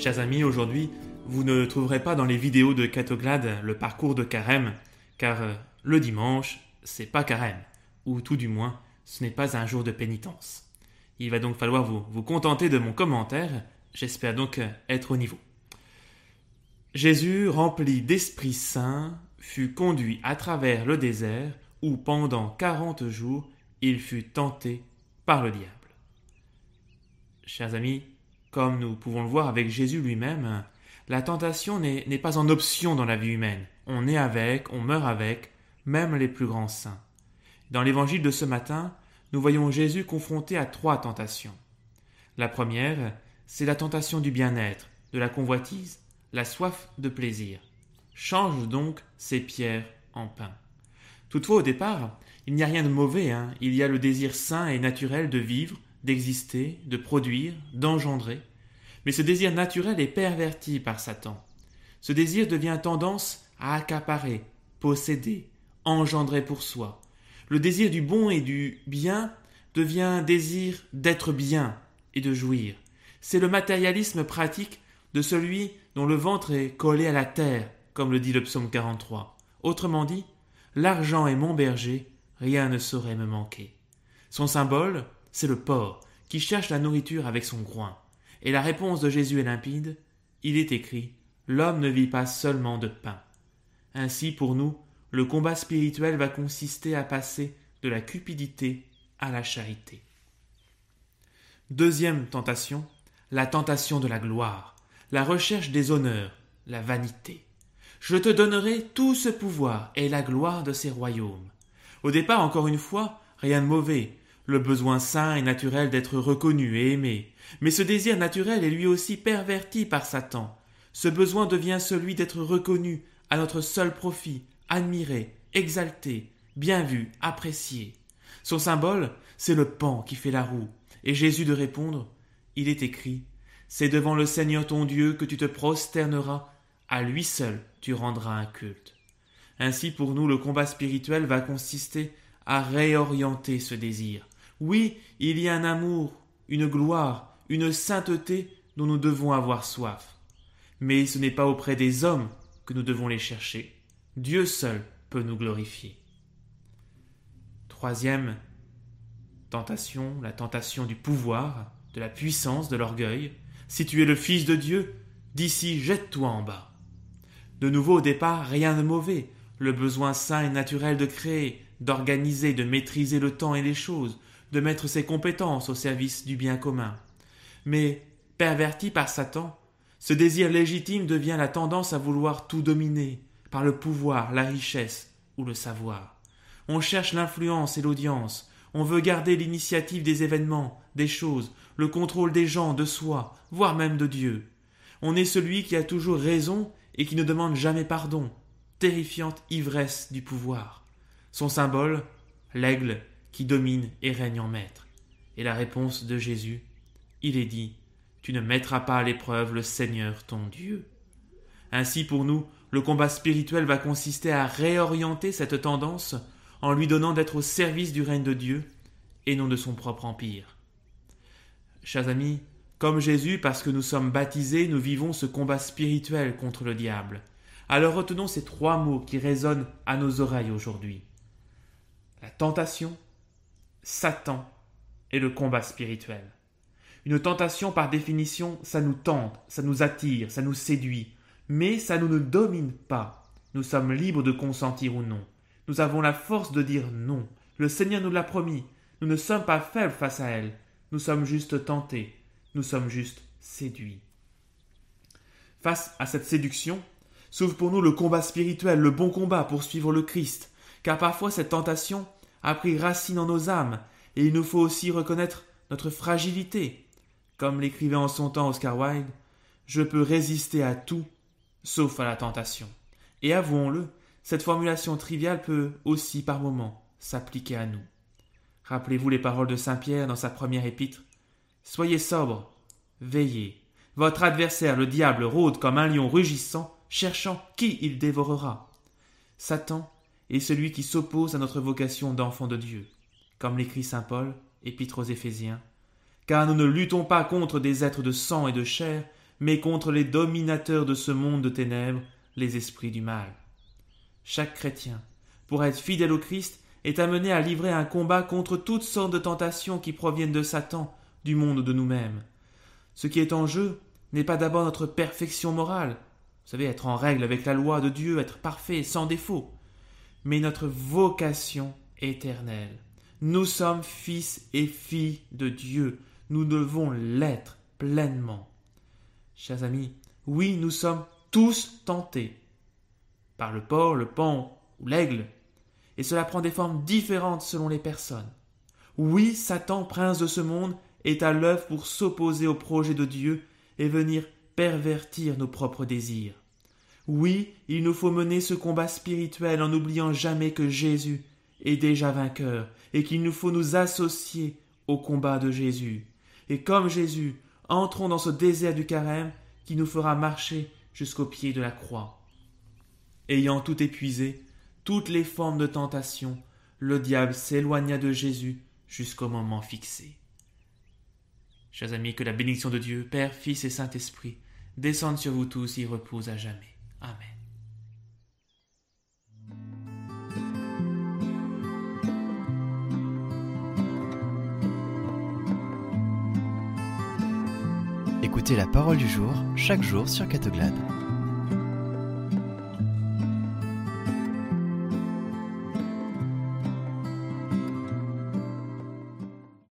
Chers amis, aujourd'hui, vous ne trouverez pas dans les vidéos de Catoglade le parcours de carême, car euh, le dimanche, c'est pas carême, ou tout du moins, ce n'est pas un jour de pénitence. Il va donc falloir vous, vous contenter de mon commentaire, j'espère donc euh, être au niveau. Jésus, rempli d'Esprit Saint, fut conduit à travers le désert, où pendant quarante jours il fut tenté par le diable. Chers amis, comme nous pouvons le voir avec Jésus lui-même, la tentation n'est pas en option dans la vie humaine. On est avec, on meurt avec, même les plus grands saints. Dans l'évangile de ce matin, nous voyons Jésus confronté à trois tentations. La première, c'est la tentation du bien-être, de la convoitise, la soif de plaisir. Change donc ces pierres en pain. Toutefois, au départ, il n'y a rien de mauvais, hein. il y a le désir sain et naturel de vivre, d'exister, de produire, d'engendrer. Mais ce désir naturel est perverti par Satan. Ce désir devient tendance à accaparer, posséder, engendrer pour soi. Le désir du bon et du bien devient désir d'être bien et de jouir. C'est le matérialisme pratique de celui dont le ventre est collé à la terre, comme le dit le psaume 43. Autrement dit, l'argent est mon berger, rien ne saurait me manquer. Son symbole, c'est le porc, qui cherche la nourriture avec son groin. Et la réponse de Jésus est limpide. Il est écrit L'homme ne vit pas seulement de pain. Ainsi, pour nous, le combat spirituel va consister à passer de la cupidité à la charité. Deuxième tentation, la tentation de la gloire, la recherche des honneurs, la vanité. Je te donnerai tout ce pouvoir et la gloire de ces royaumes. Au départ, encore une fois, rien de mauvais, le besoin sain et naturel d'être reconnu et aimé. Mais ce désir naturel est lui aussi perverti par Satan. Ce besoin devient celui d'être reconnu à notre seul profit, admiré, exalté, bien vu, apprécié. Son symbole, c'est le pan qui fait la roue, et Jésus de répondre Il est écrit C'est devant le Seigneur ton Dieu que tu te prosterneras, à lui seul tu rendras un culte. Ainsi pour nous le combat spirituel va consister à réorienter ce désir, oui, il y a un amour, une gloire, une sainteté dont nous devons avoir soif. Mais ce n'est pas auprès des hommes que nous devons les chercher. Dieu seul peut nous glorifier. Troisième tentation, la tentation du pouvoir, de la puissance, de l'orgueil. Si tu es le Fils de Dieu, d'ici jette-toi en bas. De nouveau au départ, rien de mauvais. Le besoin sain et naturel de créer, d'organiser, de maîtriser le temps et les choses, de mettre ses compétences au service du bien commun. Mais, perverti par Satan, ce désir légitime devient la tendance à vouloir tout dominer, par le pouvoir, la richesse ou le savoir. On cherche l'influence et l'audience, on veut garder l'initiative des événements, des choses, le contrôle des gens, de soi, voire même de Dieu. On est celui qui a toujours raison et qui ne demande jamais pardon. Terrifiante ivresse du pouvoir. Son symbole, l'aigle qui domine et règne en maître. Et la réponse de Jésus, il est dit, Tu ne mettras pas à l'épreuve le Seigneur ton Dieu. Ainsi pour nous, le combat spirituel va consister à réorienter cette tendance en lui donnant d'être au service du règne de Dieu et non de son propre empire. Chers amis, comme Jésus, parce que nous sommes baptisés, nous vivons ce combat spirituel contre le diable. Alors retenons ces trois mots qui résonnent à nos oreilles aujourd'hui. La tentation, Satan et le combat spirituel. Une tentation, par définition, ça nous tente, ça nous attire, ça nous séduit, mais ça ne nous domine pas. Nous sommes libres de consentir ou non. Nous avons la force de dire non. Le Seigneur nous l'a promis. Nous ne sommes pas faibles face à elle. Nous sommes juste tentés. Nous sommes juste séduits. Face à cette séduction, s'ouvre pour nous le combat spirituel, le bon combat pour suivre le Christ, car parfois cette tentation a pris racine en nos âmes, et il nous faut aussi reconnaître notre fragilité. Comme l'écrivait en son temps Oscar Wilde, je peux résister à tout, sauf à la tentation. Et avouons-le, cette formulation triviale peut aussi par moments s'appliquer à nous. Rappelez-vous les paroles de Saint Pierre dans sa première épître. Soyez sobre, veillez. Votre adversaire, le diable, rôde comme un lion rugissant, cherchant qui il dévorera. Satan et celui qui s'oppose à notre vocation d'enfant de Dieu, comme l'écrit saint Paul, épître aux Éphésiens. Car nous ne luttons pas contre des êtres de sang et de chair, mais contre les dominateurs de ce monde de ténèbres, les esprits du mal. Chaque chrétien, pour être fidèle au Christ, est amené à livrer un combat contre toutes sortes de tentations qui proviennent de Satan, du monde de nous-mêmes. Ce qui est en jeu n'est pas d'abord notre perfection morale, vous savez, être en règle avec la loi de Dieu, être parfait, sans défaut, mais notre vocation éternelle. Nous sommes fils et filles de Dieu, nous devons l'être pleinement. Chers amis, oui, nous sommes tous tentés par le porc, le pan ou l'aigle, et cela prend des formes différentes selon les personnes. Oui, Satan, prince de ce monde, est à l'œuvre pour s'opposer au projet de Dieu et venir pervertir nos propres désirs. Oui, il nous faut mener ce combat spirituel en n'oubliant jamais que Jésus est déjà vainqueur et qu'il nous faut nous associer au combat de Jésus. Et comme Jésus, entrons dans ce désert du carême qui nous fera marcher jusqu'au pied de la croix. Ayant tout épuisé, toutes les formes de tentation, le diable s'éloigna de Jésus jusqu'au moment fixé. Chers amis, que la bénédiction de Dieu, Père, Fils et Saint-Esprit, descende sur vous tous et repose à jamais. Amen. Écoutez la parole du jour chaque jour sur Catoglade.